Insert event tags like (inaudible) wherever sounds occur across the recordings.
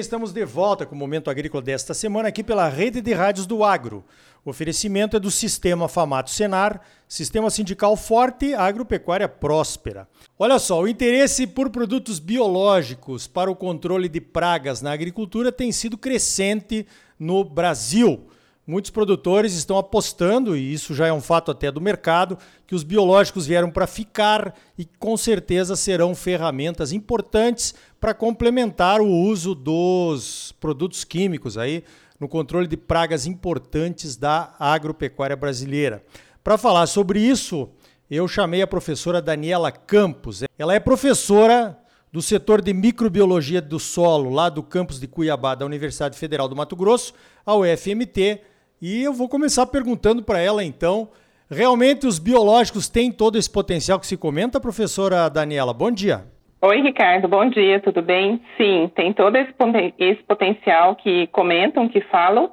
estamos de volta com o Momento Agrícola desta semana aqui pela Rede de Rádios do Agro. O oferecimento é do Sistema Famato Senar, Sistema Sindical Forte, Agropecuária Próspera. Olha só, o interesse por produtos biológicos para o controle de pragas na agricultura tem sido crescente no Brasil. Muitos produtores estão apostando, e isso já é um fato até do mercado, que os biológicos vieram para ficar e com certeza serão ferramentas importantes para complementar o uso dos produtos químicos aí no controle de pragas importantes da agropecuária brasileira. Para falar sobre isso, eu chamei a professora Daniela Campos. Ela é professora do setor de microbiologia do solo, lá do campus de Cuiabá, da Universidade Federal do Mato Grosso, a UFMT, e eu vou começar perguntando para ela então, realmente os biológicos têm todo esse potencial que se comenta, professora Daniela? Bom dia. Oi, Ricardo, bom dia, tudo bem? Sim, tem todo esse, esse potencial que comentam, que falam,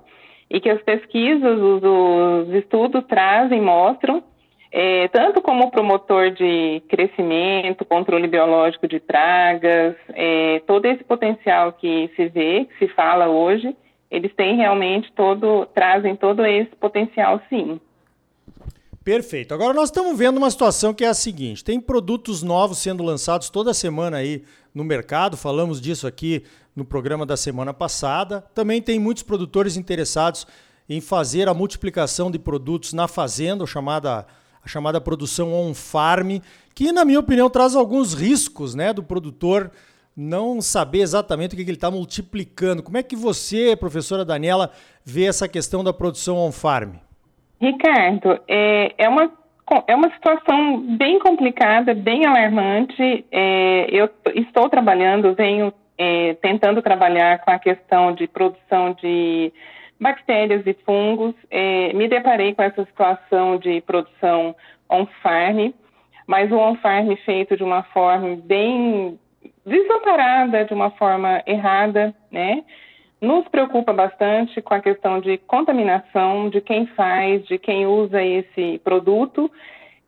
e que as pesquisas, os, os estudos trazem, mostram, é, tanto como promotor de crescimento, controle biológico de pragas, é, todo esse potencial que se vê, que se fala hoje, eles têm realmente todo, trazem todo esse potencial, sim. Perfeito. Agora nós estamos vendo uma situação que é a seguinte: tem produtos novos sendo lançados toda semana aí no mercado, falamos disso aqui no programa da semana passada. Também tem muitos produtores interessados em fazer a multiplicação de produtos na fazenda, a chamada, a chamada produção on-farm, que, na minha opinião, traz alguns riscos né, do produtor não saber exatamente o que ele está multiplicando. Como é que você, professora Daniela, vê essa questão da produção on-farm? Ricardo, é, é, uma, é uma situação bem complicada, bem alarmante. É, eu estou trabalhando, venho é, tentando trabalhar com a questão de produção de bactérias e fungos. É, me deparei com essa situação de produção on-farm, mas o on-farm feito de uma forma bem desamparada de uma forma errada, né? Nos preocupa bastante com a questão de contaminação, de quem faz, de quem usa esse produto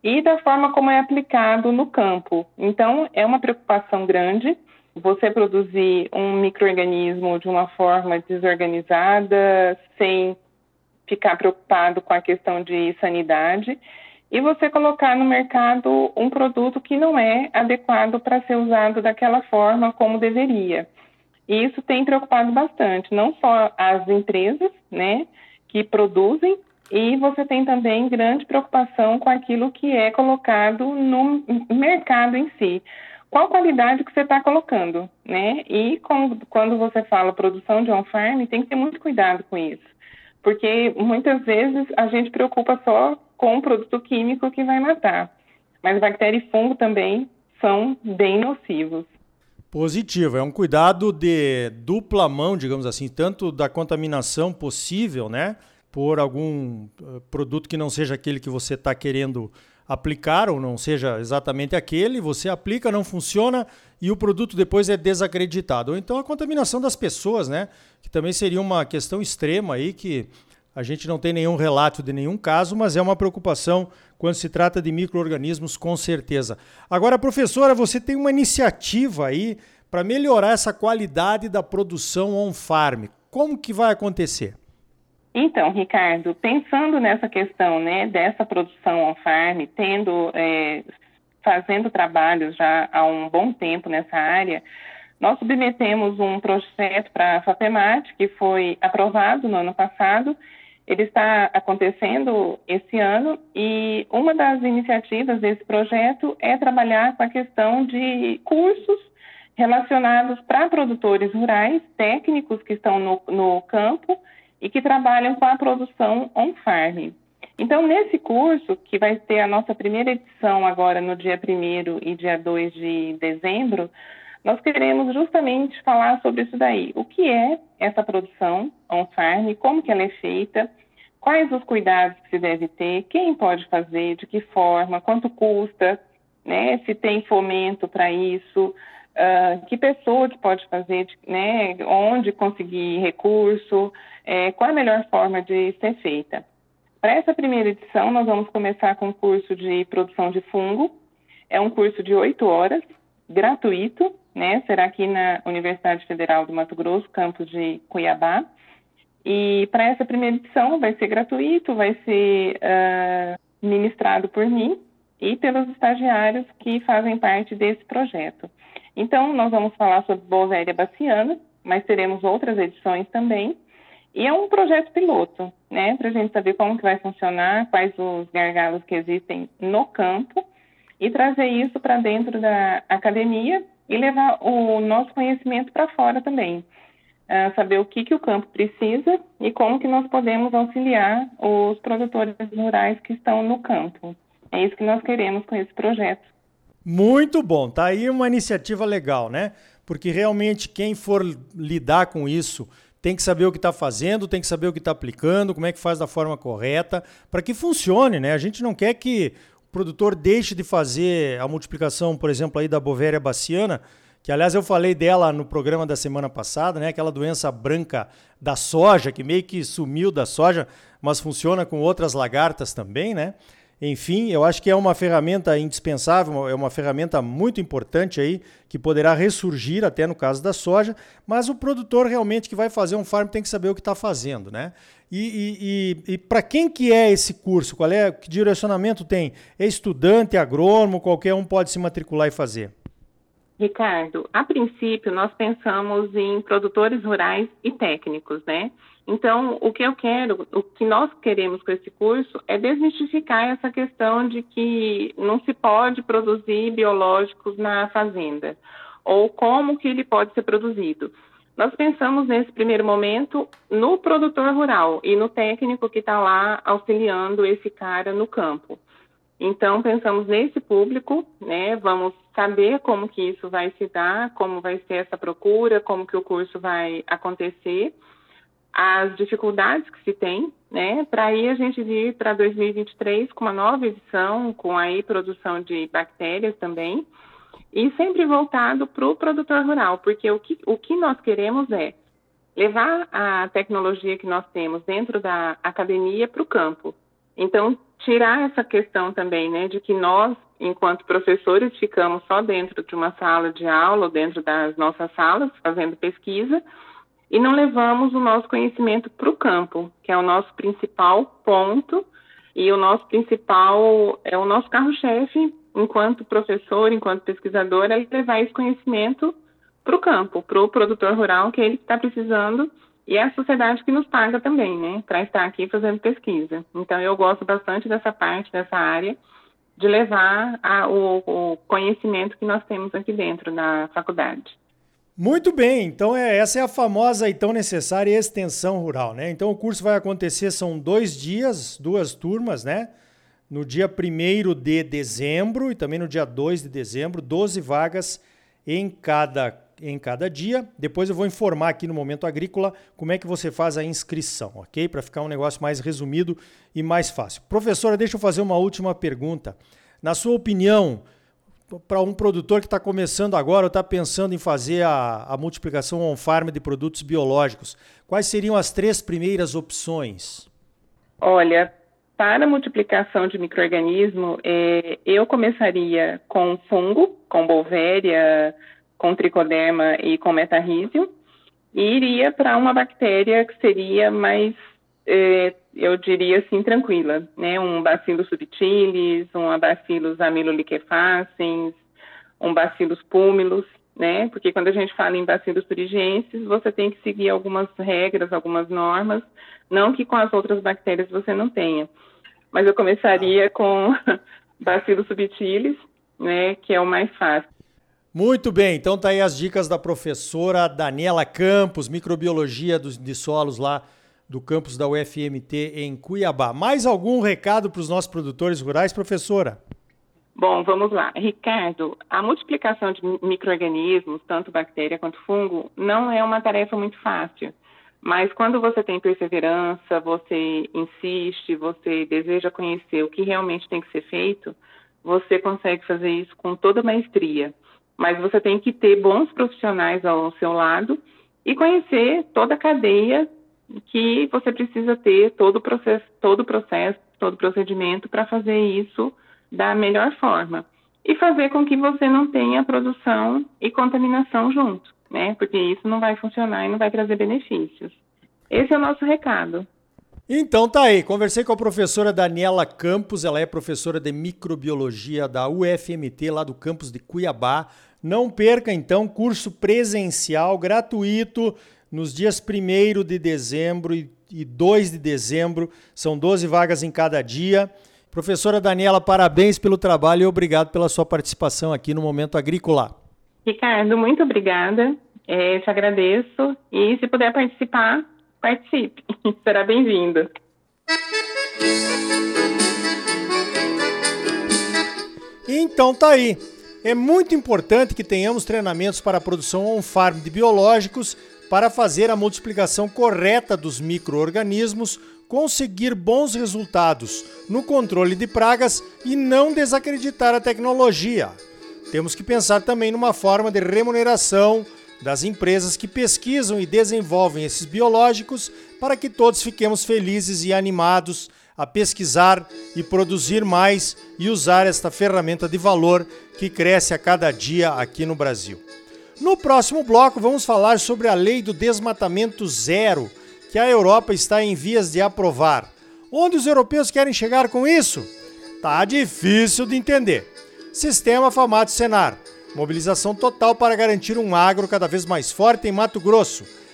e da forma como é aplicado no campo. Então, é uma preocupação grande você produzir um microorganismo de uma forma desorganizada, sem ficar preocupado com a questão de sanidade e você colocar no mercado um produto que não é adequado para ser usado daquela forma como deveria. E isso tem preocupado bastante, não só as empresas, né, que produzem, e você tem também grande preocupação com aquilo que é colocado no mercado em si. Qual qualidade que você está colocando, né? E com, quando você fala produção de on-farm, tem que ter muito cuidado com isso. Porque muitas vezes a gente preocupa só com o produto químico que vai matar. Mas bactéria e fungo também são bem nocivos. Positivo, é um cuidado de dupla mão, digamos assim, tanto da contaminação possível, né, por algum eh, produto que não seja aquele que você está querendo aplicar ou não seja exatamente aquele, você aplica, não funciona e o produto depois é desacreditado. Ou então a contaminação das pessoas, né, que também seria uma questão extrema aí que a gente não tem nenhum relato de nenhum caso, mas é uma preocupação quando se trata de micro-organismos, com certeza. Agora, professora, você tem uma iniciativa aí para melhorar essa qualidade da produção on-farm. Como que vai acontecer? Então, Ricardo, pensando nessa questão né, dessa produção on-farm, tendo, é, fazendo trabalhos já há um bom tempo nessa área, nós submetemos um projeto para a FAPEMAT, que foi aprovado no ano passado, ele está acontecendo esse ano e uma das iniciativas desse projeto é trabalhar com a questão de cursos relacionados para produtores rurais, técnicos que estão no, no campo e que trabalham com a produção on-farm. Então, nesse curso, que vai ter a nossa primeira edição agora no dia 1 e dia 2 de dezembro, nós queremos justamente falar sobre isso daí. O que é essa produção on-farm, como que ela é feita, quais os cuidados que se deve ter, quem pode fazer, de que forma, quanto custa, né, se tem fomento para isso, uh, que pessoa que pode fazer, né, onde conseguir recurso, é, qual a melhor forma de ser feita. Para essa primeira edição, nós vamos começar com o curso de produção de fungo. É um curso de oito horas, gratuito, né? Será aqui na Universidade Federal do Mato Grosso, campus de Cuiabá. E para essa primeira edição vai ser gratuito, vai ser uh, ministrado por mim e pelos estagiários que fazem parte desse projeto. Então, nós vamos falar sobre Bovéria baciana, mas teremos outras edições também. E é um projeto piloto, né, para a gente saber como que vai funcionar, quais os gargalos que existem no campo e trazer isso para dentro da academia e levar o nosso conhecimento para fora também. Uh, saber o que, que o campo precisa e como que nós podemos auxiliar os produtores rurais que estão no campo. É isso que nós queremos com esse projeto. Muito bom, tá aí uma iniciativa legal, né? Porque realmente quem for lidar com isso tem que saber o que está fazendo, tem que saber o que está aplicando, como é que faz da forma correta, para que funcione, né? A gente não quer que o produtor deixe de fazer a multiplicação, por exemplo, aí da Bovéria baciana, que aliás eu falei dela no programa da semana passada, né? Aquela doença branca da soja, que meio que sumiu da soja, mas funciona com outras lagartas também, né? Enfim, eu acho que é uma ferramenta indispensável, é uma ferramenta muito importante aí, que poderá ressurgir até no caso da soja, mas o produtor realmente que vai fazer um farm tem que saber o que está fazendo, né? E, e, e, e para quem que é esse curso? Qual é, que direcionamento tem? É estudante, agrônomo, qualquer um pode se matricular e fazer? Ricardo, a princípio nós pensamos em produtores rurais e técnicos, né? Então, o que eu quero, o que nós queremos com esse curso é desmistificar essa questão de que não se pode produzir biológicos na fazenda, ou como que ele pode ser produzido. Nós pensamos nesse primeiro momento no produtor rural e no técnico que está lá auxiliando esse cara no campo. Então, pensamos nesse público, né? Vamos saber como que isso vai se dar, como vai ser essa procura, como que o curso vai acontecer as dificuldades que se tem, né, para aí a gente vir para 2023 com uma nova edição, com aí produção de bactérias também, e sempre voltado para o produtor rural, porque o que, o que nós queremos é levar a tecnologia que nós temos dentro da academia para o campo. Então, tirar essa questão também, né, de que nós, enquanto professores, ficamos só dentro de uma sala de aula, ou dentro das nossas salas, fazendo pesquisa, e não levamos o nosso conhecimento para o campo, que é o nosso principal ponto e o nosso principal, é o nosso carro-chefe, enquanto professor, enquanto pesquisador, é levar esse conhecimento para o campo, para o produtor rural, que é ele está precisando, e é a sociedade que nos paga também, né, para estar aqui fazendo pesquisa. Então, eu gosto bastante dessa parte, dessa área, de levar a, o, o conhecimento que nós temos aqui dentro da faculdade. Muito bem, então é, essa é a famosa e tão necessária extensão rural, né? Então o curso vai acontecer, são dois dias, duas turmas, né? No dia 1 de dezembro e também no dia 2 de dezembro, 12 vagas em cada, em cada dia. Depois eu vou informar aqui no Momento Agrícola como é que você faz a inscrição, ok? Para ficar um negócio mais resumido e mais fácil. Professora, deixa eu fazer uma última pergunta. Na sua opinião, para um produtor que está começando agora ou está pensando em fazer a, a multiplicação on-farm de produtos biológicos, quais seriam as três primeiras opções? Olha, para a multiplicação de microorganismo, é, eu começaria com fungo, com Bovéria, com tricoderma e com metarrhizium, e iria para uma bactéria que seria mais é, eu diria assim, tranquila, né? Um bacillus subtilis, um bacillus amiloliquefacens, um bacillus púmilus, né? Porque quando a gente fala em bacillus thuringiensis, você tem que seguir algumas regras, algumas normas, não que com as outras bactérias você não tenha. Mas eu começaria com (laughs) bacillus subtilis, né, que é o mais fácil. Muito bem, então tá aí as dicas da professora Daniela Campos, microbiologia de solos lá do campus da UFMT em Cuiabá. Mais algum recado para os nossos produtores rurais, professora? Bom, vamos lá. Ricardo, a multiplicação de micro-organismos, tanto bactéria quanto fungo, não é uma tarefa muito fácil. Mas quando você tem perseverança, você insiste, você deseja conhecer o que realmente tem que ser feito, você consegue fazer isso com toda maestria. Mas você tem que ter bons profissionais ao seu lado e conhecer toda a cadeia que você precisa ter todo o processo, todo o processo, todo o procedimento para fazer isso da melhor forma. e fazer com que você não tenha produção e contaminação junto, né? Porque isso não vai funcionar e não vai trazer benefícios. Esse é o nosso recado. Então tá aí, conversei com a professora Daniela Campos, ela é professora de microbiologia da UFMT, lá do campus de Cuiabá. Não perca então curso presencial gratuito nos dias 1 de dezembro e 2 de dezembro, são 12 vagas em cada dia. Professora Daniela, parabéns pelo trabalho e obrigado pela sua participação aqui no Momento Agrícola. Ricardo, muito obrigada. É, te agradeço. E se puder participar, participe. (laughs) Será bem-vindo. Então tá aí. É muito importante que tenhamos treinamentos para a produção on-farm de biológicos para fazer a multiplicação correta dos micro-organismos, conseguir bons resultados no controle de pragas e não desacreditar a tecnologia. Temos que pensar também numa forma de remuneração das empresas que pesquisam e desenvolvem esses biológicos para que todos fiquemos felizes e animados a pesquisar e produzir mais e usar esta ferramenta de valor que cresce a cada dia aqui no Brasil. No próximo bloco, vamos falar sobre a lei do desmatamento zero, que a Europa está em vias de aprovar. Onde os europeus querem chegar com isso? Tá difícil de entender. Sistema Famato Senar Mobilização total para garantir um agro cada vez mais forte em Mato Grosso.